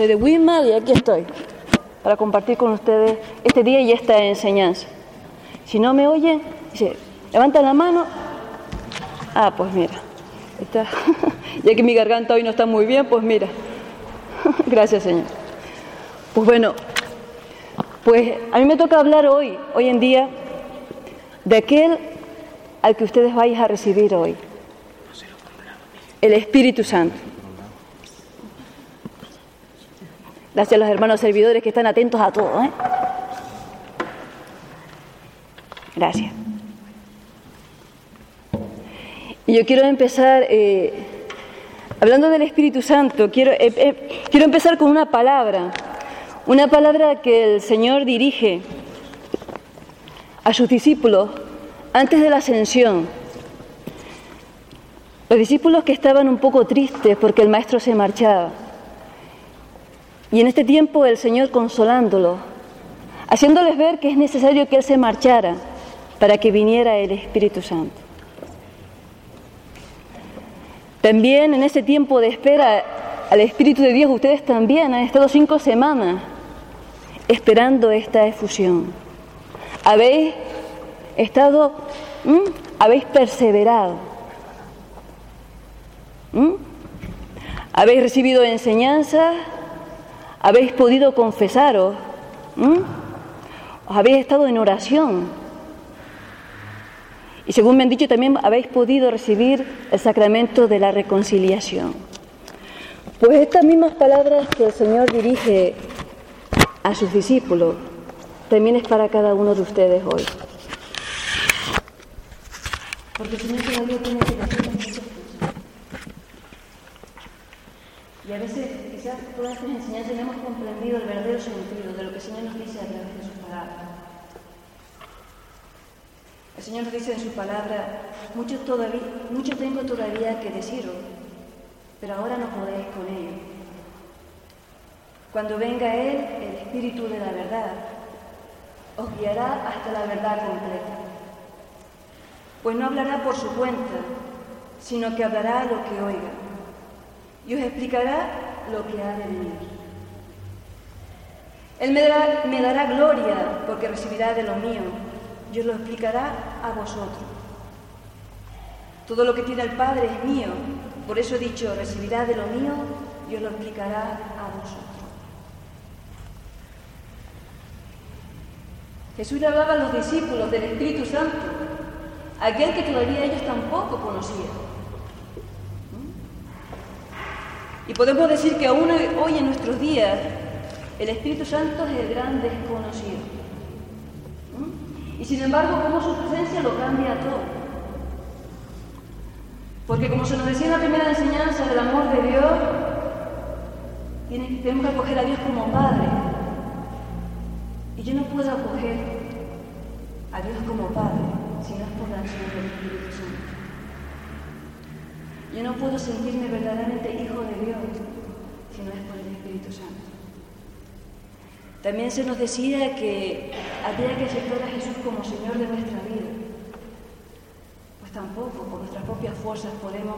Soy de Wismar y aquí estoy para compartir con ustedes este día y esta enseñanza. Si no me oyen, dice, levanta la mano. Ah, pues mira, está. ya que mi garganta hoy no está muy bien, pues mira. Gracias, Señor. Pues bueno, pues a mí me toca hablar hoy, hoy en día, de aquel al que ustedes vais a recibir hoy. El Espíritu Santo. Gracias a los hermanos servidores que están atentos a todo. ¿eh? Gracias. Y yo quiero empezar eh, hablando del Espíritu Santo. Quiero, eh, eh, quiero empezar con una palabra, una palabra que el Señor dirige a sus discípulos antes de la ascensión. Los discípulos que estaban un poco tristes porque el Maestro se marchaba. Y en este tiempo el Señor consolándolos, haciéndoles ver que es necesario que Él se marchara para que viniera el Espíritu Santo. También en ese tiempo de espera al Espíritu de Dios, ustedes también han estado cinco semanas esperando esta efusión. Habéis estado, habéis perseverado. Habéis recibido enseñanzas habéis podido confesaros, os habéis estado en oración. Y según me han dicho, también habéis podido recibir el sacramento de la reconciliación. Pues estas mismas palabras que el Señor dirige a sus discípulos, también es para cada uno de ustedes hoy. Porque todavía tiene que decir muchas cosas. Y a veces quizás todas estas enseñanzas no hemos comprendido el verdadero sentido de lo que el Señor nos dice a través de su palabra. El Señor nos dice en su palabra, mucho, todavía, mucho tengo todavía que deciros, pero ahora no podéis con ello. Cuando venga Él, el Espíritu de la verdad, os guiará hasta la verdad completa. Pues no hablará por su cuenta, sino que hablará lo que oiga y os explicará lo que ha de venir. Él me dará, gloria porque recibirá de lo mío y os lo explicará a vosotros. Todo lo que tiene el Padre es mío, por eso he dicho, recibirá de lo mío y os lo explicará a vosotros. Jesús le hablaba a los discípulos del Espíritu Santo, aquel que todavía ellos tampoco conocían. Y podemos decir que aún hoy en nuestros días el Espíritu Santo es el gran desconocido. ¿Mm? Y sin embargo, como su presencia lo cambia todo. Porque como se nos decía en la primera enseñanza del amor de Dios, tenemos que acoger a Dios como Padre. Y yo no puedo acoger a Dios como Padre si no es por la acción del Espíritu Santo. Yo no puedo sentirme verdaderamente hijo de Dios si no es por el Espíritu Santo. También se nos decía que había que aceptar a Jesús como Señor de nuestra vida. Pues tampoco por nuestras propias fuerzas podemos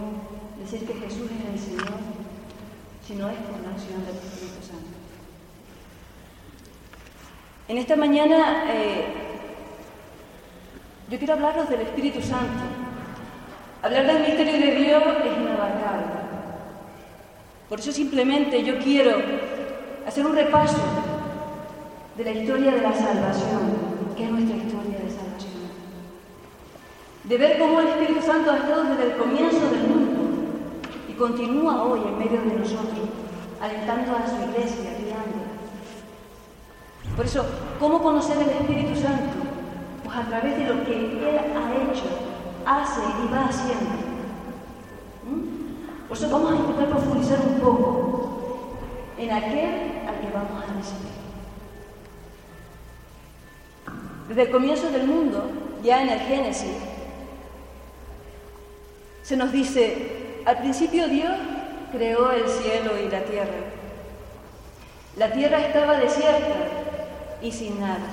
decir que Jesús es el Señor si no es por la acción del Espíritu Santo. En esta mañana eh, yo quiero hablaros del Espíritu Santo Hablar del misterio de Dios es inabarcable. Por eso simplemente yo quiero hacer un repaso de la historia de la salvación, que es nuestra historia de salvación. De ver cómo el Espíritu Santo ha estado desde el comienzo del mundo y continúa hoy en medio de nosotros, alentando a su iglesia, guiándola. Por eso, ¿cómo conocer el Espíritu Santo? Pues a través de lo que Él ha hecho, hace y va haciendo. ¿Mm? Por eso vamos a intentar profundizar un poco en aquel al que vamos a recibir. Desde el comienzo del mundo, ya en el Génesis, se nos dice, al principio Dios creó el cielo y la tierra. La tierra estaba desierta y sin nada,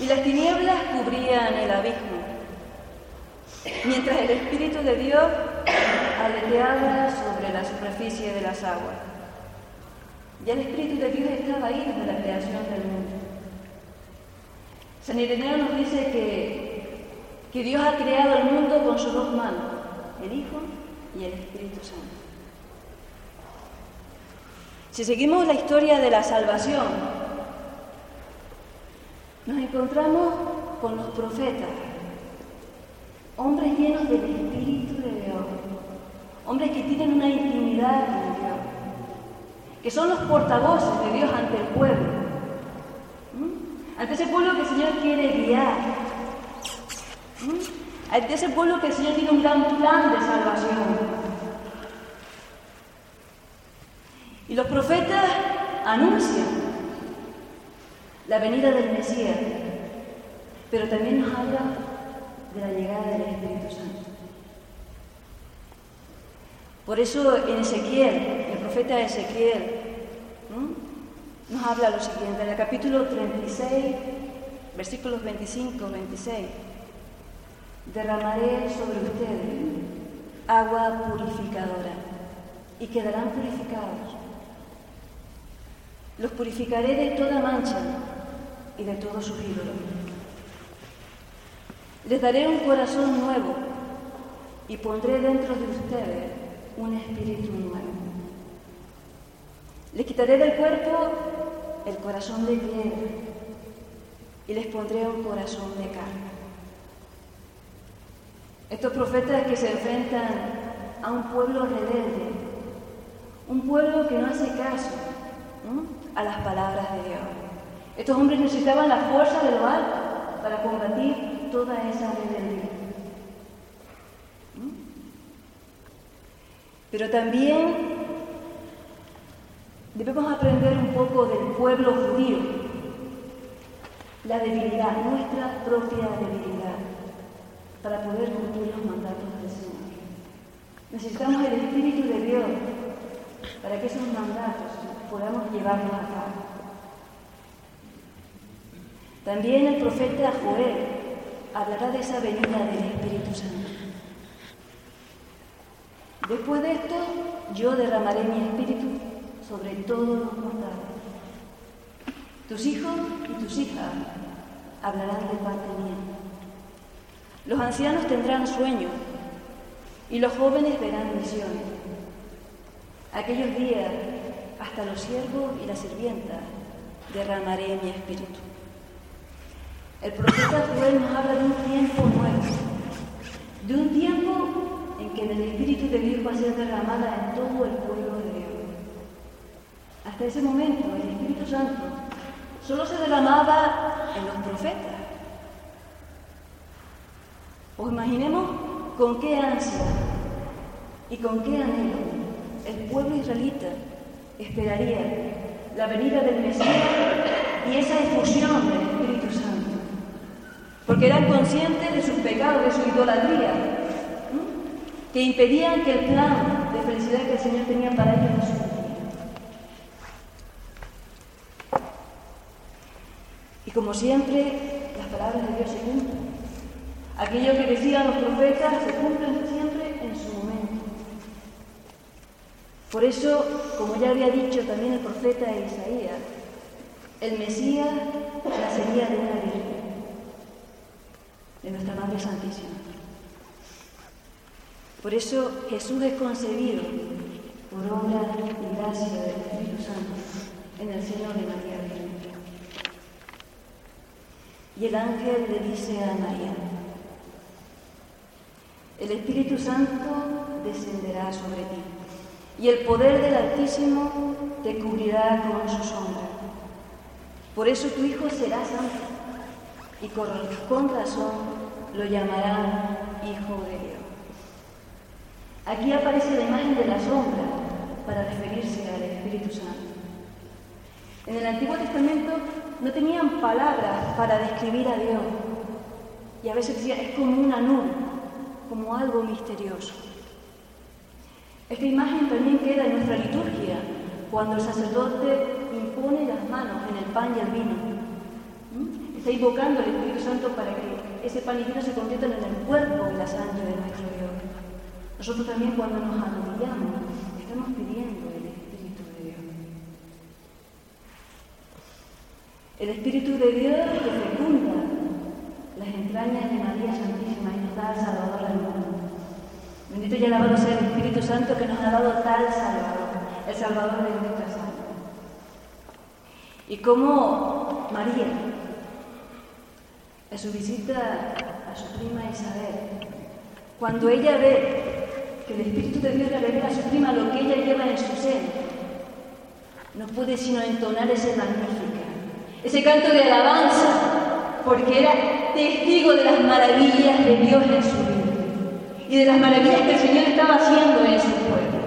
y las tinieblas cubrían el abismo, mientras el Espíritu de Dios aleteaba sobre la superficie de las aguas. Ya el Espíritu de Dios estaba ahí desde la creación del mundo. San Ireneo nos dice que, que Dios ha creado el mundo con sus dos manos, el Hijo y el Espíritu Santo. Si seguimos la historia de la salvación, nos encontramos con los profetas, hombres llenos del Espíritu de Dios, hombres que tienen una intimidad con Dios, que son los portavoces de Dios ante el pueblo, ante ese pueblo que el Señor quiere guiar, ante ese pueblo que el Señor tiene un gran plan de salvación. Y los profetas anuncian la venida del Mesías, pero también nos habla de la llegada del Espíritu Santo. Por eso en Ezequiel, el profeta Ezequiel, nos habla lo siguiente, en el capítulo 36, versículos 25, 26, derramaré sobre ustedes agua purificadora y quedarán purificados. Los purificaré de toda mancha y de todos sus ídolos. Les daré un corazón nuevo y pondré dentro de ustedes un espíritu nuevo. Les quitaré del cuerpo el corazón de piedra y les pondré un corazón de carne. Estos profetas que se enfrentan a un pueblo rebelde, un pueblo que no hace caso a las palabras de Dios. Estos hombres necesitaban la fuerza de lo alto para combatir toda esa rebeldía. Pero también debemos aprender un poco del pueblo judío, la debilidad, nuestra propia debilidad, para poder cumplir los mandatos del Señor. Necesitamos el Espíritu de Dios para que esos mandatos podamos llevarlos a cabo. También el profeta Joel hablará de esa venida del Espíritu Santo. Después de esto, yo derramaré mi espíritu sobre todos los mortales. Tus hijos y tus hijas hablarán de parte mía. Los ancianos tendrán sueños y los jóvenes verán visiones. Aquellos días, hasta los siervos y las sirvientas, derramaré mi espíritu. El profeta Joel nos habla de un tiempo nuevo, de un tiempo en que el Espíritu de Dios va a ser derramada en todo el pueblo de Dios. Hasta ese momento el Espíritu Santo solo se derramaba en los profetas. O imaginemos con qué ansia y con qué anhelo el pueblo israelita esperaría la venida del Mesías y esa efusión del porque eran conscientes de sus pecados, de su idolatría, que impedían que el plan de felicidad que el Señor tenía para ellos no se. Y como siempre, las palabras de Dios se cumplen. Aquello que decían los profetas se cumplen siempre en su momento. Por eso, como ya había dicho también el profeta Isaías, el Mesías nacería de una virgen de nuestra Madre Santísima. Por eso Jesús es concebido por obra y gracia del Espíritu Santo en el seno de María Virgen. Y el ángel le dice a María, el Espíritu Santo descenderá sobre ti y el poder del Altísimo te cubrirá con su sombra. Por eso tu Hijo será santo, y con razón lo llamarán Hijo de Dios. Aquí aparece la imagen de la sombra para referirse al Espíritu Santo. En el Antiguo Testamento no tenían palabras para describir a Dios. Y a veces decía, es como una nube, como algo misterioso. Esta imagen también queda en nuestra liturgia, cuando el sacerdote impone las manos en el pan y el vino. Está invocando al Espíritu Santo para que ese pan y vino se conviertan en el cuerpo y la sangre de nuestro Dios. Nosotros también cuando nos arrodillamos estamos pidiendo el Espíritu de Dios. El Espíritu de Dios que fecunda las entrañas de María Santísima y nos da al Salvador del mundo. Bendito y alabado sea el Espíritu Santo que nos ha dado tal Salvador, el Salvador de nuestra almas. Y como María, en su visita a su prima Isabel, cuando ella ve que el Espíritu de Dios le revela a su prima lo que ella lleva en su ser, no puede sino entonar ese magnífica, ese canto de alabanza, porque era testigo de las maravillas de Dios en su vida y de las maravillas que el Señor estaba haciendo en su pueblo.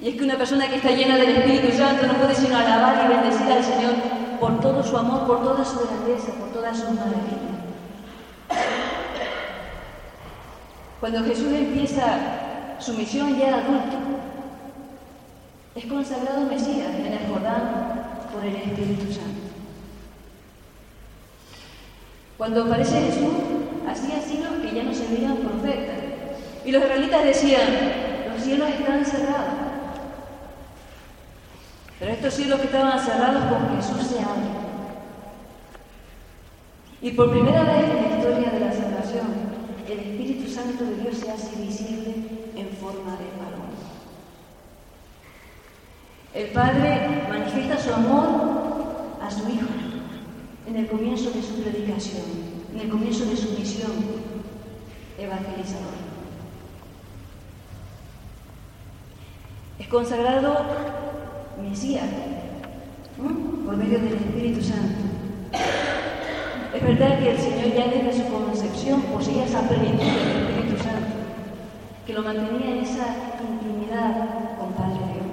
Y es que una persona que está llena del Espíritu Santo no puede sino alabar y bendecir al Señor por todo su amor, por toda su grandeza, por todas sus maravillas. Cuando Jesús empieza su misión ya adulto, es consagrado Mesías en el Jordán por el Espíritu Santo. Cuando aparece Jesús, hacía siglos que ya no se veían profetas. Y los israelitas decían, los cielos están cerrados. Pero estos cielos que estaban cerrados con Jesús se abren. Y por primera vez en la historia de la salvación, el Espíritu Santo de Dios se hace visible en forma de paloma. El Padre manifiesta su amor a su Hijo en el comienzo de su predicación, en el comienzo de su misión evangelizadora. Es consagrado Mesías por medio del Espíritu Santo. Es verdad que el Señor ya desde su concepción poseía esa plenitud del Espíritu Santo, que lo mantenía en esa intimidad con Padre Dios.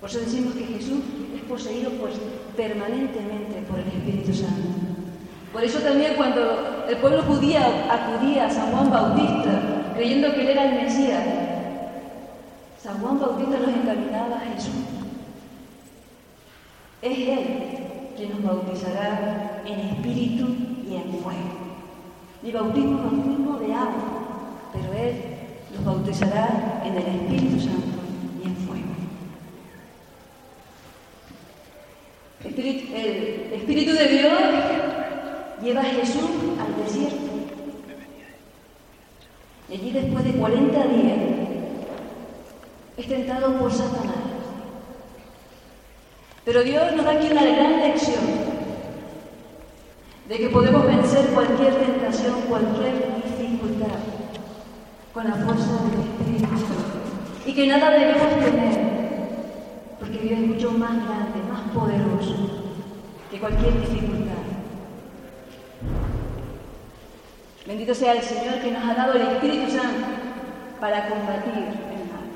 Por eso decimos que Jesús es poseído pues permanentemente por el Espíritu Santo. Por eso también cuando el pueblo judío acudía a San Juan Bautista creyendo que él era el Mesías, San Juan Bautista los encaminaba a Jesús. Es Él quien nos bautizará en espíritu y en fuego. Mi bautismo es bautismo de agua, pero Él los bautizará en el Espíritu Santo y en fuego. el Espíritu de Dios lleva a Jesús al desierto. Y allí después de 40 días es tentado por Satanás. Pero Dios nos da aquí una gran lección de que podemos vencer cualquier tentación, cualquier dificultad con la fuerza del Espíritu Santo. Y que nada debemos temer, porque Dios es mucho más grande, más poderoso que cualquier dificultad. Bendito sea el Señor que nos ha dado el Espíritu Santo para combatir el mal.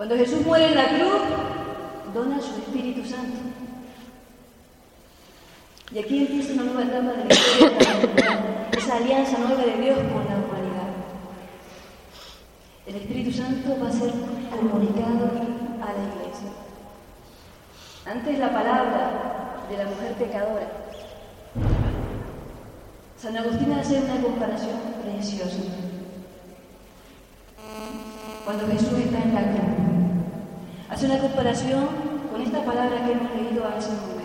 Cuando Jesús muere en la cruz, dona su Espíritu Santo. Y aquí empieza una nueva etapa de la historia de la esa alianza nueva de Dios con la humanidad. El Espíritu Santo va a ser comunicado a la iglesia. Antes la palabra de la mujer pecadora. San Agustín hace una comparación preciosa. Cuando Jesús está en la cruz, hace una comparación con esta palabra que hemos leído hace un momento.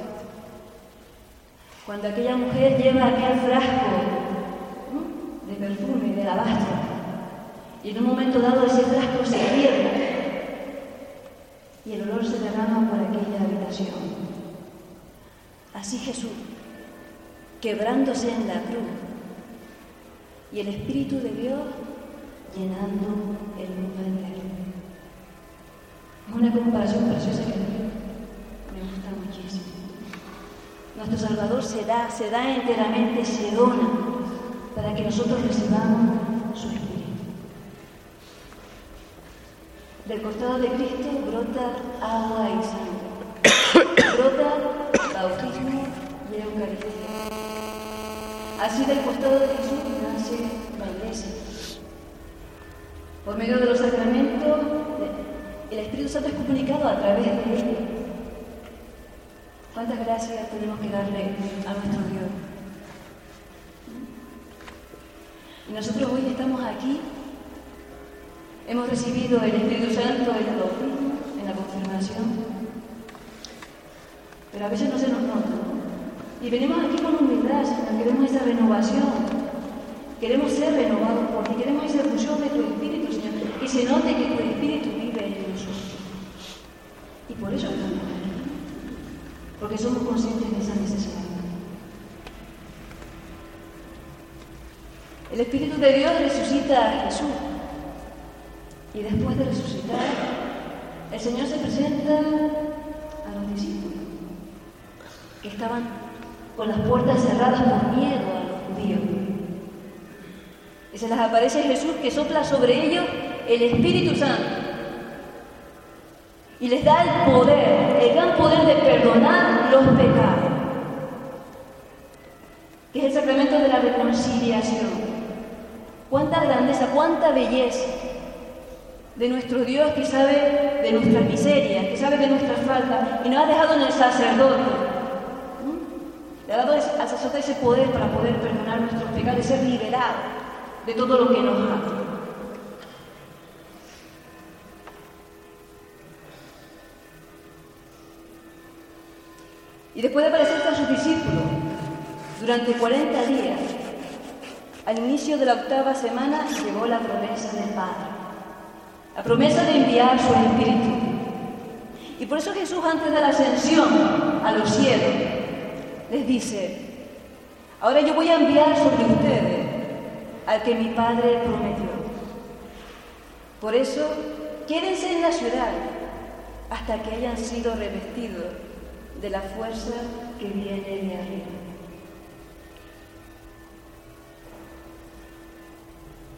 Cuando aquella mujer lleva aquel frasco de perfume, de alabastro, y en un momento dado ese frasco se quiebra y el olor se derrama por aquella habitación. Así Jesús, quebrándose en la cruz, y el Espíritu de Dios llenando el mundo entero. Una comparación preciosa que me gusta muchísimo. Nuestro Salvador se da, se da enteramente, se dona para que nosotros recibamos su Espíritu. Del costado de Cristo brota agua y sangre. Brota bautismo y Eucaristía. Así del costado de Jesús nace la. Por medio de los sacramentos, el Espíritu Santo es comunicado a través de ellos. ¿Cuántas gracias tenemos que darle a nuestro Dios? Y nosotros hoy estamos aquí Hemos recibido el Espíritu Santo en el bautismo, en la confirmación, pero a veces no se nos nota. Y venimos aquí con humildad, Señor, queremos esa renovación, queremos ser renovados por ti, queremos esa fusión de tu Espíritu, Señor, que se note que tu Espíritu. Y por eso estamos aquí, porque somos conscientes de esa necesidad. El Espíritu de Dios resucita a Jesús. Y después de resucitar, el Señor se presenta a los discípulos, que estaban con las puertas cerradas por miedo a los judíos. Y se les aparece Jesús que sopla sobre ellos el Espíritu Santo. Y les da el poder, el gran poder de perdonar los pecados, que es el sacramento de la reconciliación. Cuánta grandeza, cuánta belleza de nuestro Dios que sabe de nuestras miserias, que sabe de nuestras faltas y nos ha dejado en el sacerdote. Le ha dado al sacerdote ese poder para poder perdonar nuestros pecados y ser liberado de todo lo que nos ata. Y después de aparecerse a sus discípulos durante 40 días, al inicio de la octava semana llegó la promesa del Padre la promesa de enviar su Espíritu. Y por eso Jesús antes de la ascensión a los cielos les dice, ahora yo voy a enviar sobre ustedes al que mi Padre prometió. Por eso, quédense en la ciudad hasta que hayan sido revestidos de la fuerza que viene de arriba.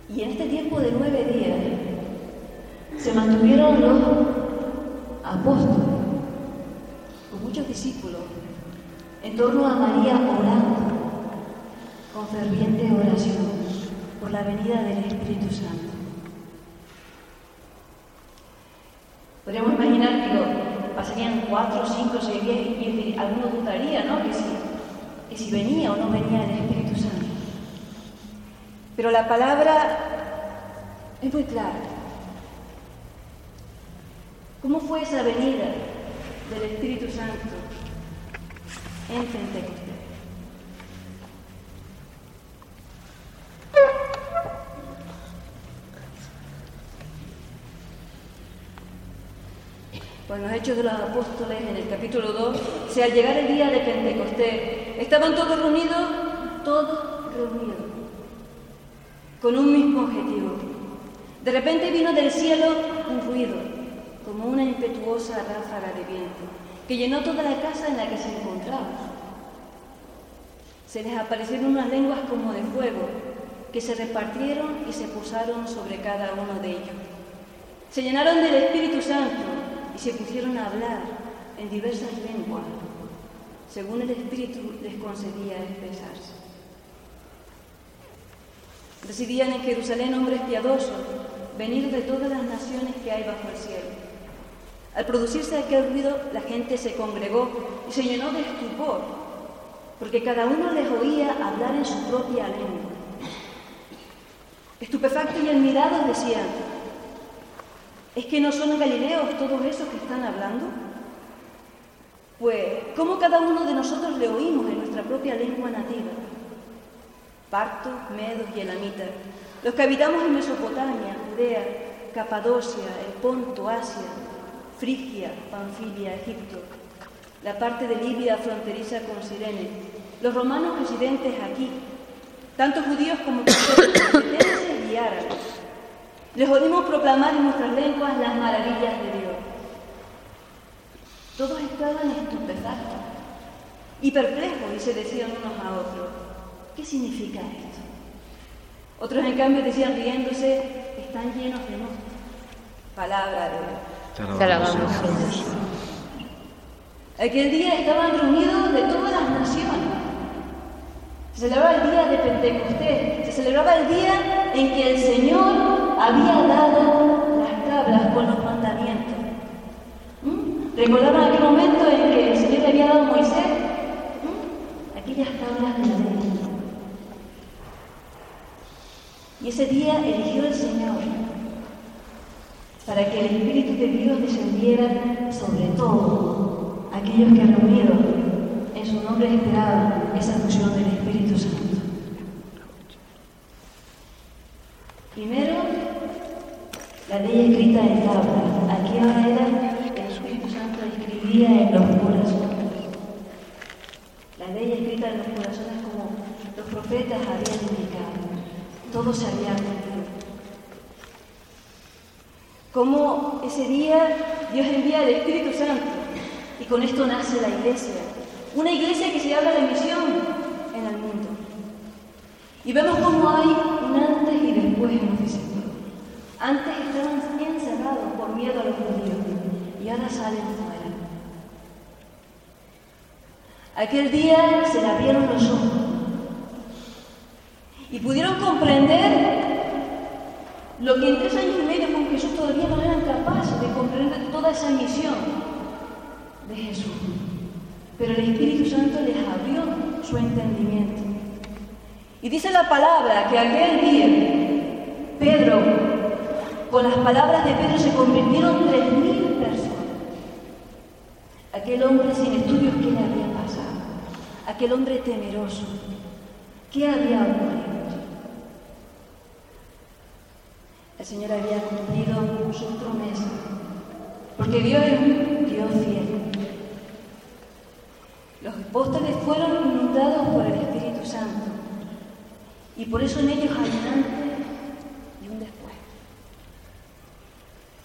Y en este tiempo de nueve días, se mantuvieron los apóstoles, con muchos discípulos, en torno a María orando con ferviente oración por la venida del Espíritu Santo. Podríamos imaginar que pasarían cuatro, cinco, seis días y alguno dudaría, ¿no? Que si, que si venía o no venía el Espíritu Santo. Pero la palabra es muy clara. ¿Cómo fue esa venida del Espíritu Santo en Pentecostés? Pues los Hechos de los Apóstoles, en el capítulo 2, si al llegar el día de Pentecostés estaban todos reunidos, todos reunidos, con un mismo objetivo. De repente vino del cielo un ruido, como una impetuosa ráfaga de viento que llenó toda la casa en la que se encontraban. Se les aparecieron unas lenguas como de fuego que se repartieron y se posaron sobre cada uno de ellos. Se llenaron del Espíritu Santo y se pusieron a hablar en diversas lenguas, según el Espíritu les concedía expresarse. Residían en Jerusalén hombres piadosos, venidos de todas las naciones que hay bajo el cielo. Al producirse aquel ruido, la gente se congregó y se llenó de estupor, porque cada uno les oía hablar en su propia lengua. Estupefactos y admirados decían, ¿es que no son galileos todos esos que están hablando? Pues, ¿cómo cada uno de nosotros le oímos en nuestra propia lengua nativa? Partos, medos y elamitas, los que habitamos en Mesopotamia, Judea, Capadocia, el Ponto, Asia, Frigia, Panfilia, Egipto, la parte de Libia fronteriza con Sirene, los romanos residentes aquí, tanto judíos como cretenses y árabes. Les oímos proclamar en nuestras lenguas las maravillas de Dios. Todos estaban estupefactos y perplejos y se decían unos a otros, ¿qué significa esto? Otros en cambio decían riéndose, están llenos de monstruos. Palabra de Dios. Te alabamos. Aquel día estaban reunidos de todas las naciones. Se celebraba el día de Pentecostés, se celebraba el día en que el Señor había dado las tablas con los mandamientos. ¿Mm? ¿Recordaban aquel momento en que el Señor le había dado a Moisés ¿Mm? aquellas tablas de la ley? Y ese día eligió el Señor para que el Espíritu de Dios descendiera sobre todo aquellos que han en su nombre esperaban esa función del Espíritu Santo. La ley escrita en tabla. Aquí ahora era que el Espíritu Santo escribía en los corazones. La ley escrita en los corazones como los profetas habían indicado. Todo se había cumplido. Como ese día Dios envía el Espíritu Santo y con esto nace la iglesia. Una iglesia que se habla de misión en el mundo. Y vemos cómo hay un antes y después en los discípulos. Antes estaban encerrados por miedo a los judíos y ahora salen fuera. Aquel día se le abrieron los ojos y pudieron comprender lo que en tres años y medio con Jesús todavía no eran capaces de comprender toda esa misión de Jesús. Pero el Espíritu Santo les abrió su entendimiento. Y dice la palabra que aquel día Pedro, con las palabras de Pedro se convirtieron tres mil personas. Aquel hombre sin estudios, ¿qué le había pasado? Aquel hombre temeroso, ¿qué había ocurrido? El Señor había cumplido sus promesas, porque Dios es un Dios fiel. Los apóstoles fueron inundados por el Espíritu Santo y por eso en ellos hay un antes y un después.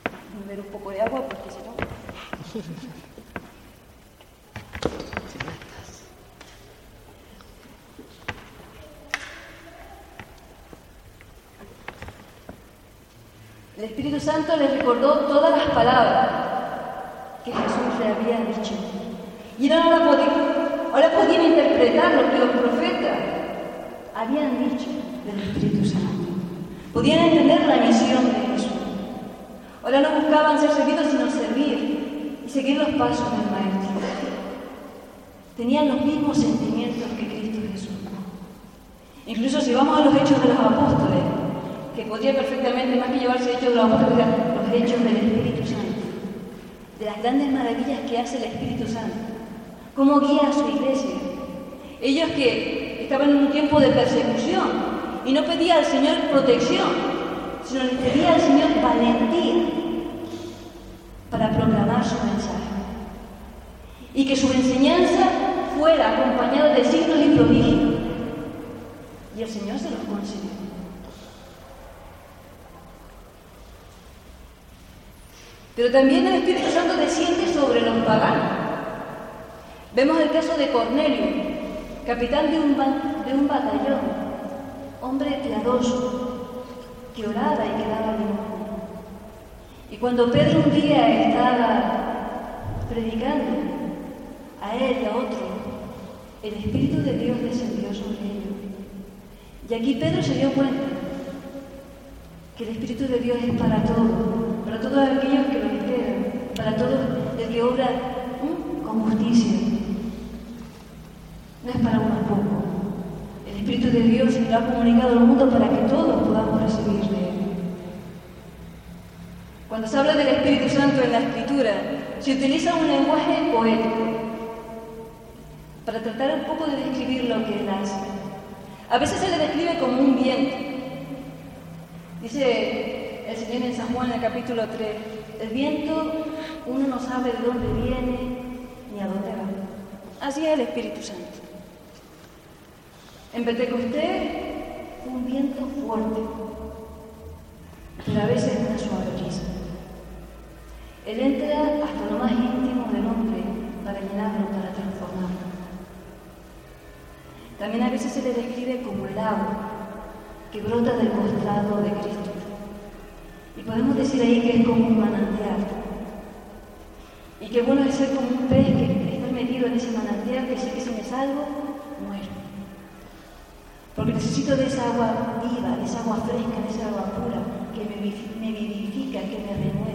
Voy a beber un poco de agua porque si no... El Espíritu Santo les recordó todas las palabras que Jesús le había dicho. Y ahora podían, ahora podían interpretar lo que los profetas habían dicho del Espíritu Santo. Podían entender la misión de Jesús. Ahora no buscaban ser servidos, sino servir y seguir los pasos del Maestro. Tenían los mismos sentimientos que Cristo Jesús. Incluso si vamos a los hechos de los apóstoles, que podría perfectamente, más que llevarse hechos de los apóstoles, los hechos del Espíritu Santo, de las grandes maravillas que hace el Espíritu Santo, cómo guía a su iglesia. Ellos que estaban en un tiempo de persecución y no pedía al Señor protección, sino le pedía al Señor valentía para proclamar su mensaje. Y que su enseñanza fuera acompañada de signos y prodigios. Y el Señor se los concedió. Pero también el Espíritu Santo desciende sobre los paganos. Vemos el caso de Cornelio, capitán de un, batallón, hombre piadoso, que oraba y que daba limosna. Y cuando Pedro un día estaba predicando a él y a otro, el Espíritu de Dios descendió sobre ellos. Y aquí Pedro se dio cuenta que el Espíritu de Dios es para todos, para todos aquellos que lo esperan, para todo el que obra ¿eh? con justicia. No es para unos pocos. El Espíritu de Dios lo ha comunicado al mundo para que todos podamos recibir de Él. Cuando se habla del Espíritu Santo en la Escritura, se utiliza un lenguaje poético para tratar un poco de describir lo que Él hace. A veces se le describe como un viento. Dice el Señor en San Juan en el capítulo 3, el viento uno no sabe de dónde viene ni a dónde va. Así es el Espíritu Santo. En Pentecostés un viento fuerte, pero a veces una suave brisa. Él entra hasta lo más íntimo del hombre para llenarlo, para transformarlo. También a veces se le describe como el agua que brota del costado de Cristo. Y podemos decir ahí que es como un manantial. Y que bueno es ser como un pez que está metido en ese manantial que sé que si me salgo, muero. Porque necesito de esa agua viva, de esa agua fresca, de esa agua pura, que me, me vivifica, que me renueva.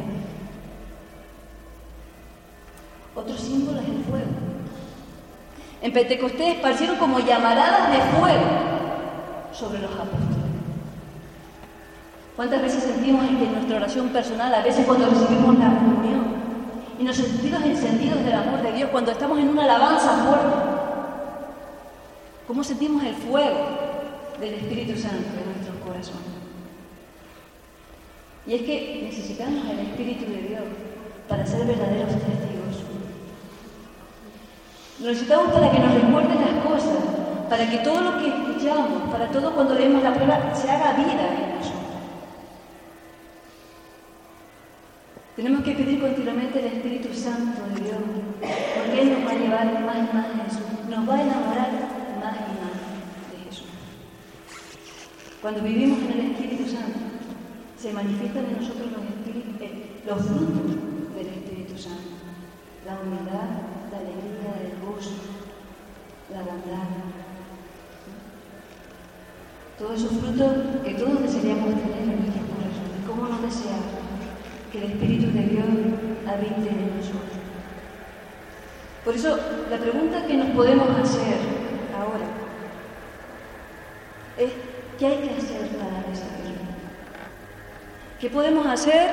Otro símbolo es el fuego. En Pentecostés esparcieron como llamaradas de fuego sobre los apóstoles. ¿Cuántas veces sentimos que en nuestra oración personal, a veces cuando recibimos la comunión, y nos sentimos encendidos del amor de Dios, cuando estamos en una alabanza fuerte, cómo sentimos el fuego del Espíritu Santo en nuestros corazones? Y es que necesitamos el Espíritu de Dios para ser verdaderos testigos. Lo necesitamos para que nos recuerden las cosas, para que todo lo que escuchamos, para todo cuando leemos la prueba, se haga vida en nosotros. Tenemos que pedir continuamente el Espíritu Santo de Dios, porque Él nos va a llevar más y más a Jesús, nos va a enamorar más y más. Cuando vivimos en el Espíritu Santo, se manifiestan en nosotros los, eh, los frutos del Espíritu Santo, la humildad, la alegría, el gozo, la bondad. Todos esos frutos que todos desearíamos tener en nuestros corazones. ¿Cómo no desear? que el Espíritu de Dios habite en nosotros. Por eso, la pregunta que nos podemos hacer ahora ¿qué hay que hacer para recibirlo? ¿Qué podemos hacer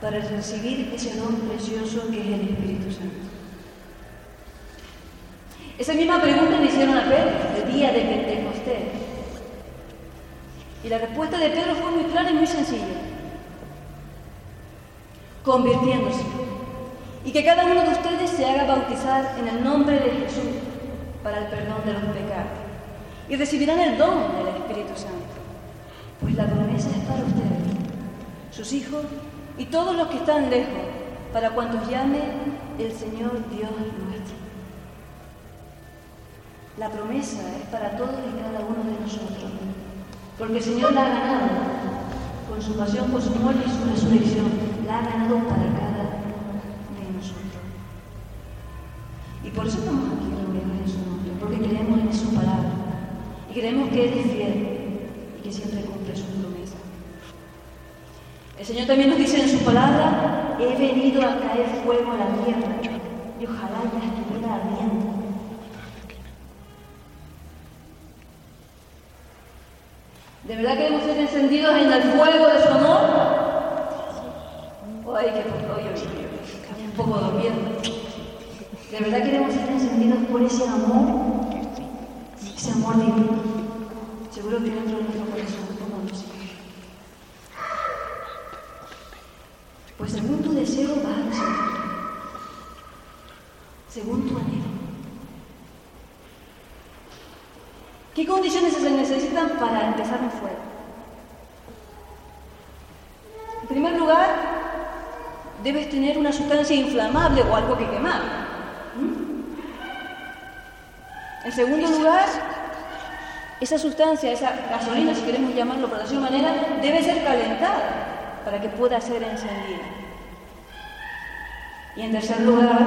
para recibir ese don precioso que es el Espíritu Santo? Esa misma pregunta le hicieron a Pedro el día de Pentecostés. Y la respuesta de Pedro fue muy clara y muy sencilla convirtiéndose. Y que cada uno de ustedes se haga bautizar en el nombre de Jesús para el perdón de los pecados. Y recibirán el don del Espíritu Santo. Pues la promesa es para ustedes, sus hijos y todos los que están lejos, para cuantos llame el Señor Dios nuestro. La promesa es para todos y cada uno de nosotros, porque el Señor la ha ganado con su pasión, con su muerte y su resurrección la ha ganado para cada y creemos que Él es fiel y que siempre cumple sus promesas. El Señor también nos dice en su palabra, he venido a caer fuego a la tierra y ojalá ya estuviera ardiendo. ¿De verdad queremos ser encendidos en el fuego de su amor? ay, que hoy, un poco durmiendo. De verdad queremos ser encendidos por ese amor, amor divino. Seguro que dentro de nuestro corazón como no Pues según tu deseo vas a. Según tu anhelo. ¿Qué condiciones se necesitan para empezar un fuego? En primer lugar, debes tener una sustancia inflamable o algo que quemar. ¿Mm? En segundo lugar, esa sustancia, esa gasolina, si queremos llamarlo por de manera, debe ser calentada para que pueda ser encendida. Y en tercer lugar,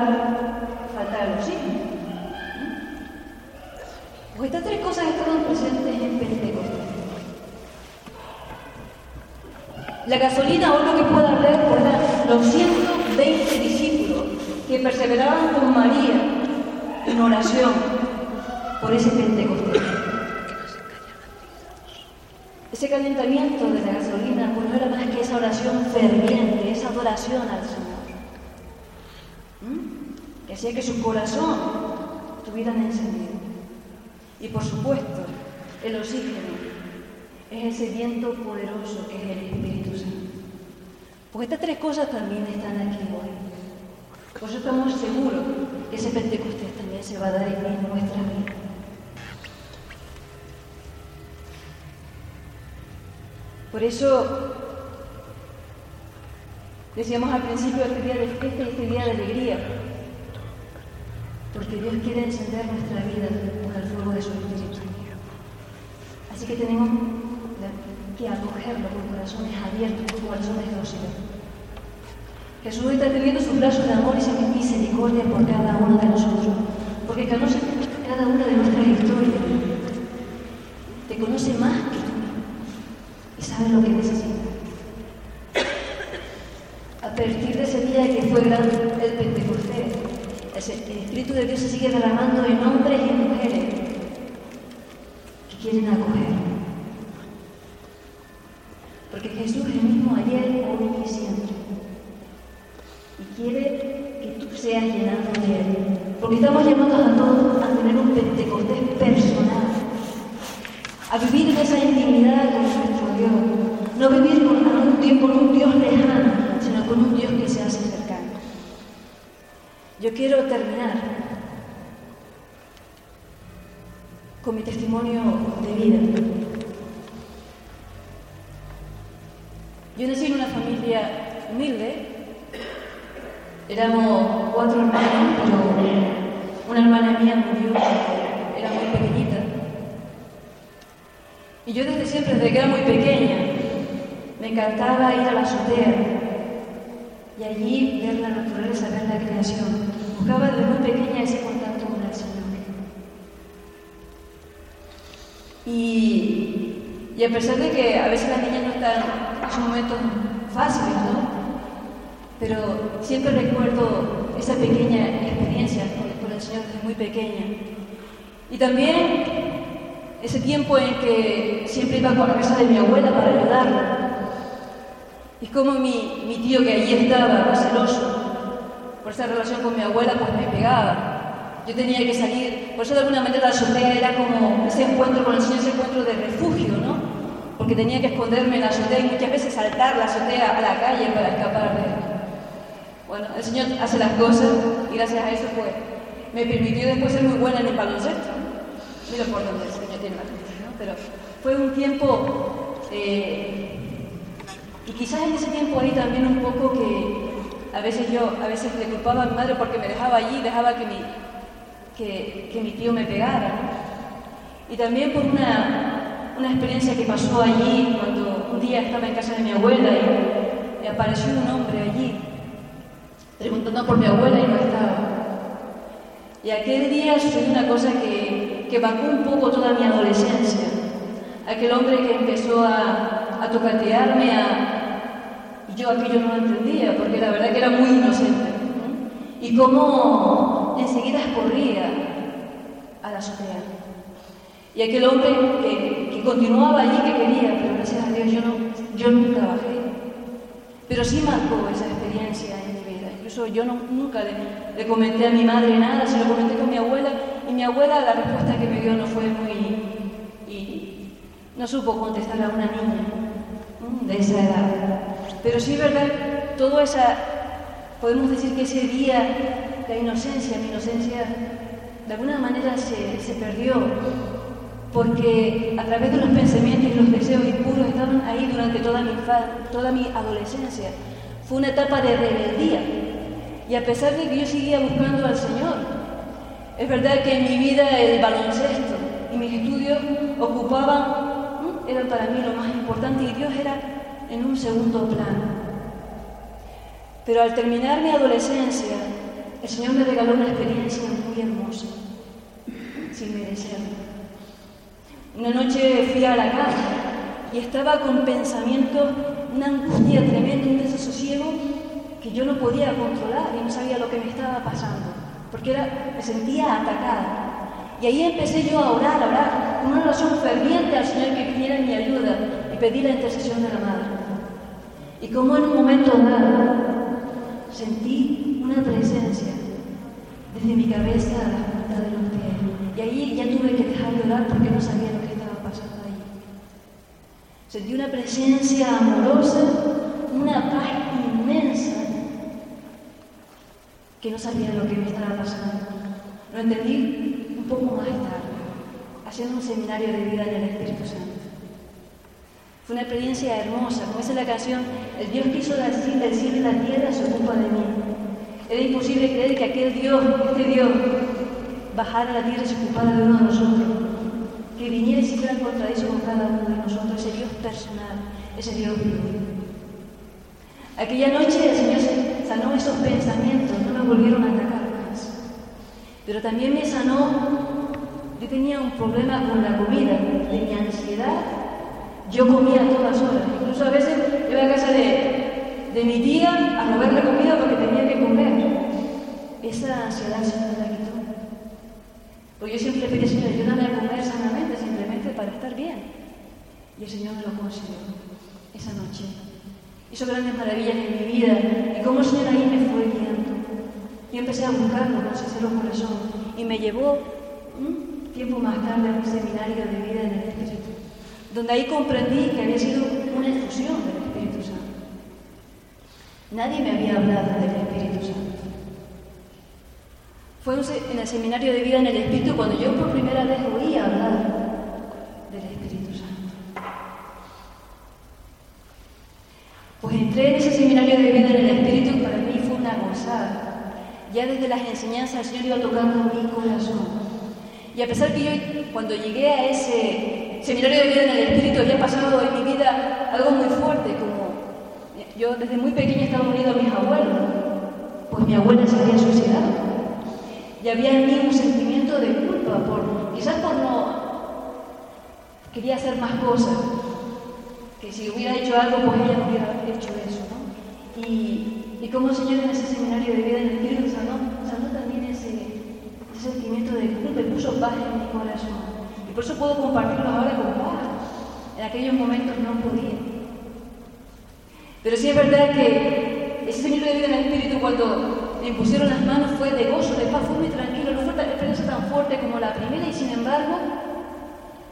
falta el oxígeno. Pues estas tres cosas estaban presentes en Pentecostés. La gasolina o lo que pueda haber los 120 discípulos que perseveraban con María en oración por ese Pentecostés. Ese calentamiento de la gasolina pues no era más que esa oración ferviente, esa adoración al Señor. ¿Mm? Que hacía que su corazón estuvieran encendido. Y por supuesto, el oxígeno es ese viento poderoso que es el Espíritu Santo. Porque estas tres cosas también están aquí hoy. Por eso estamos seguros que ese Pentecostés también se va a dar en nuestra vida. Por eso decíamos al principio este día de fiesta y este día de alegría, porque Dios quiere encender nuestra vida con el fuego de su Espíritu. Así que tenemos que acogerlo con corazones abiertos, con corazones dóciles. Jesús está teniendo sus brazos de amor y misericordia por cada uno de nosotros, porque conoce cada una de nuestras historias, te conoce más lo que. A partir de ese día que fue el Pentecostés, el Espíritu de Dios se sigue derramando en hombres Y, a pesar de que a veces las niñas no están son momentos fáciles, ¿no? Pero siempre recuerdo esa pequeña experiencia con, el Señor desde muy pequeña. Y también ese tiempo en que siempre iba a la casa de mi abuela para ayudarla. Y como mi, mi tío que allí estaba, celoso por esa relación con mi abuela, pues me pegaba. Yo tenía que salir, por eso de alguna manera la azotea era como ese encuentro con el Señor, ese encuentro de refugio, ¿no? porque tenía que esconderme en la azotea y muchas veces saltar la azotea a la calle para escapar de él. Bueno, el Señor hace las cosas y gracias a eso pues me permitió después ser muy buena en el baloncesto. Mira por dónde el Señor tiene la ¿no? Pero fue un tiempo, eh, y quizás en ese tiempo ahí también un poco que a veces yo, a veces le culpaba a mi madre porque me dejaba allí, dejaba que mi, que, que mi tío me pegara, ¿no? Y también por una una experiencia que pasó allí cuando un día estaba en casa de mi abuela y, apareció un hombre allí preguntando por mi abuela y no estaba. Y aquel día sucedió una cosa que, que bajó un poco toda mi adolescencia. Aquel hombre que empezó a, a tocatearme, a, yo aquello no lo entendía, porque la verdad que era muy inocente. Y cómo enseguida corría a la azotea. Y aquel hombre que, continuaba allí, que quería, pero gracias a Dios yo, no, yo nunca bajé. Pero sí marcó esa experiencia en mi vida. Incluso yo nunca le, comenté a mi madre nada, se lo comenté con mi abuela, y mi abuela la respuesta que me dio no fue muy... y no supo contestar a una niña de esa edad. Pero sí, ¿verdad? Todo esa... podemos decir que ese día, la inocencia, mi inocencia, de alguna manera se, se perdió porque a través de los pensamientos y los deseos impuros estaban ahí durante toda mi, toda mi adolescencia. Fue una etapa de rebeldía. Y a pesar de que yo seguía buscando al Señor, es verdad que en mi vida el baloncesto y mis estudios ocupaban, eran para mí lo más importante y Dios era en un segundo plano. Pero al terminar mi adolescencia, el Señor me regaló una experiencia muy hermosa, sin merecerlo. Una noche fui a la casa y estaba con pensamientos, una angustia tremenda, un desasosiego que yo no podía controlar y no sabía lo que me estaba pasando, porque me sentía atacada. Y ahí empecé yo a orar, a orar, con una oración ferviente al Señor que pidiera mi ayuda y pedí la intercesión de la Madre. Y como en un momento dado sentí una presencia desde mi cabeza a la punta de los pies. Y ahí ya tuve que dejar de orar porque no sabía lo que Sentí una presencia amorosa, una paz inmensa, que no sabía lo que me estaba pasando. Lo entendí un poco más tarde, haciendo un seminario de vida en el Espíritu Santo. Fue una experiencia hermosa, como dice la canción, el Dios que hizo del cielo y la tierra se ocupa de mí. Era imposible creer que aquel Dios, este Dios, bajara a la tierra y se ocupara de uno de nosotros, que viniera y se hiciera contradicho con cada uno de nosotros, ese Dios personal, ese Dios. Aquella noche el Señor sanó esos pensamientos, no me volvieron a atacar más. Pero también me sanó, yo tenía un problema con la comida, tenía ansiedad, yo comía todas horas, incluso a veces iba a casa de, de mi tía a robarle comida porque tenía que comer. Esa ansiedad se me la quitó. Porque yo siempre pedí, Señor, ayúdame a comer sanamente, simplemente para estar bien. Y el Señor me lo consiguió esa noche. Hizo grandes maravillas en mi vida y como el Señor ahí me fue guiando. Yo empecé a buscarlo con sincero corazón y me llevó un tiempo más tarde a un seminario de vida en el Espíritu, donde ahí comprendí que había sido una infusión. Nadie me había hablado del Espíritu Santo. Fue en el seminario de vida en el Espíritu cuando yo por primera vez oí hablar del Espíritu Santo. Pues entré en ese seminario de vida en el Espíritu y para mí fue una gozada. Ya desde las enseñanzas el Señor iba tocando mi corazón. Y a pesar que yo cuando llegué a ese seminario de vida en el Espíritu había pasado en mi vida algo muy fuerte, como yo desde muy pequeña estaba unido a mis abuelos, pues mi abuela se había suicidado. Y había en mí un sentimiento de culpa, por, quizás por no... Quería hacer más cosas, que si hubiera hecho algo, pues ella no hubiera hecho eso. Y, y como Señor en ese seminario de vida en el Espíritu sanó, también ese, ese sentimiento de culpa y puso paz en mi corazón. Y por eso puedo compartirlo ahora con paz. En aquellos momentos no podía. Pero sí es verdad que ese seminario de vida en el Espíritu, cuando me impusieron las manos, fue de gozo, de paz, fue muy tranquilo, no fue tan fuerte como la primera, y sin embargo,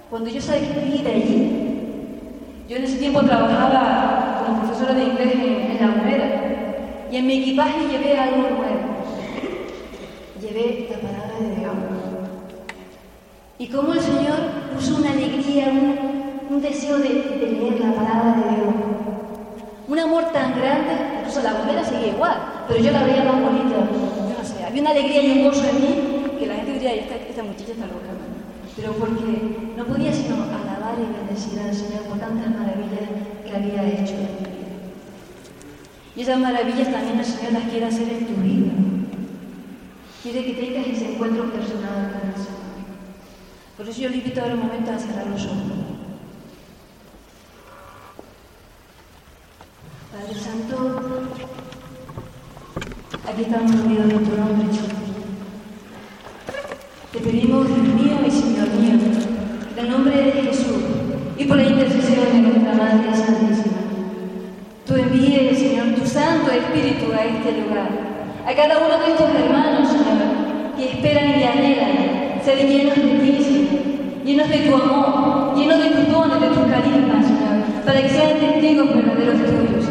cuando yo salí de allí, yo en ese tiempo trabajaba como profesora de inglés en, la Humera y en mi equipaje llevé algo nuevo. Llevé la palabra de Dios. Y como el Señor puso una alegría, un, deseo de, leer la palabra de Dios. Un amor tan grande, incluso la Humera seguía igual, pero yo la veía más bonita. Yo no sé, había una alegría y un gozo en mí que la gente diría, esta, esta muchacha está loca. Pero porque no podía sino alabar y bendecir al Señor por tantas maravillas que había hecho en mi vida. Y esas maravillas también el Señor las quiere hacer en tu vida. Quiere que tengas ese encuentro personal con el Señor. Por eso yo le invito ahora un momento a cerrar los ojos. Padre Santo, aquí estamos unidos en tu nombre, Te pedimos, Dios mío y Señor mío, en el nombre de Jesús y por la intercesión de nuestra Madre Santísima. Tú envíes, Señor, tu Santo Espíritu a este lugar, a cada uno de estos hermanos, Señor, que esperan y anhelan ser llenos de ti, Señor, llenos de tu amor, llenos de tus dones, de tus carismas, Señor, para que sean testigos verdaderos tuyos.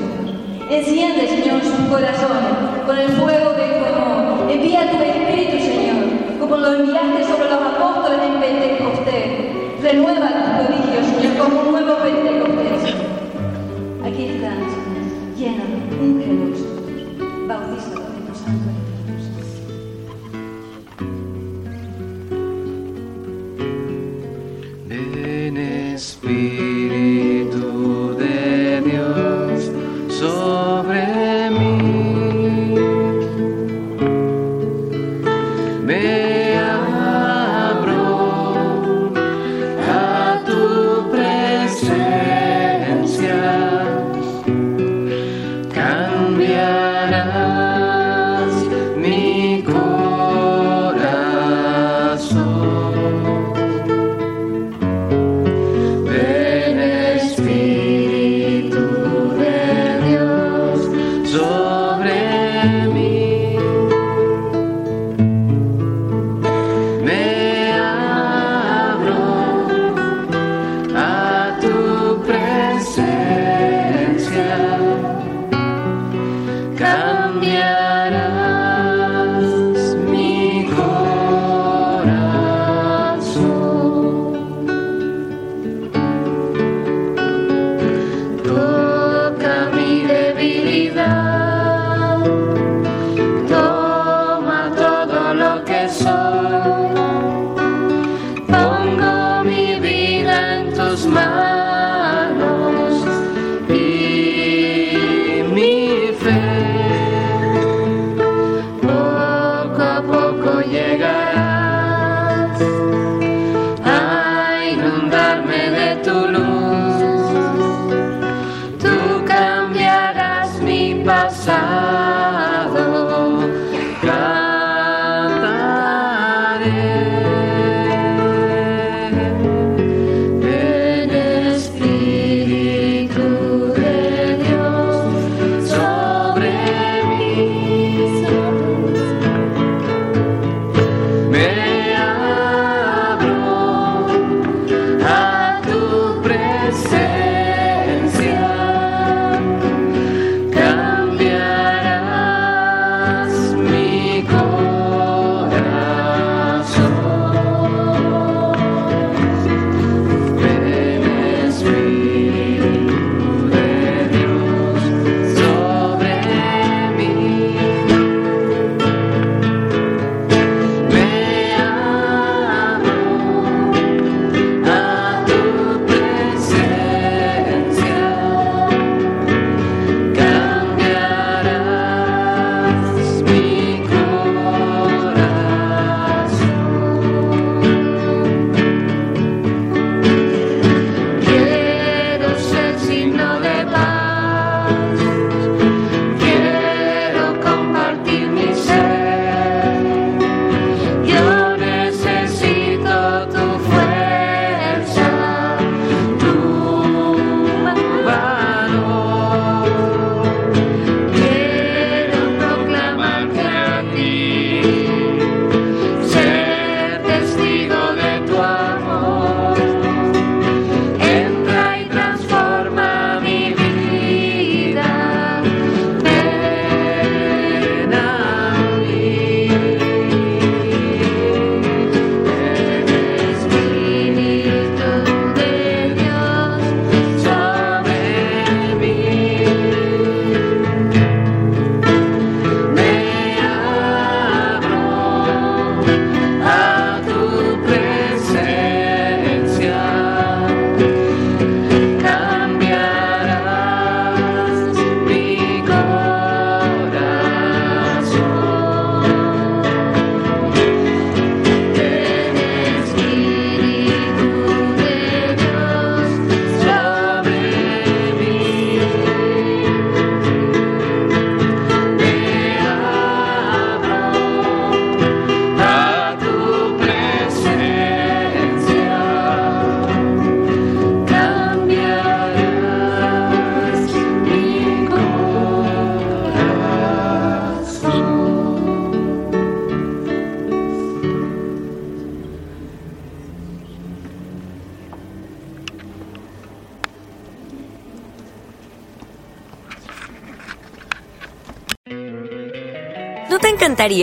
Enciende, Señor, sus corazones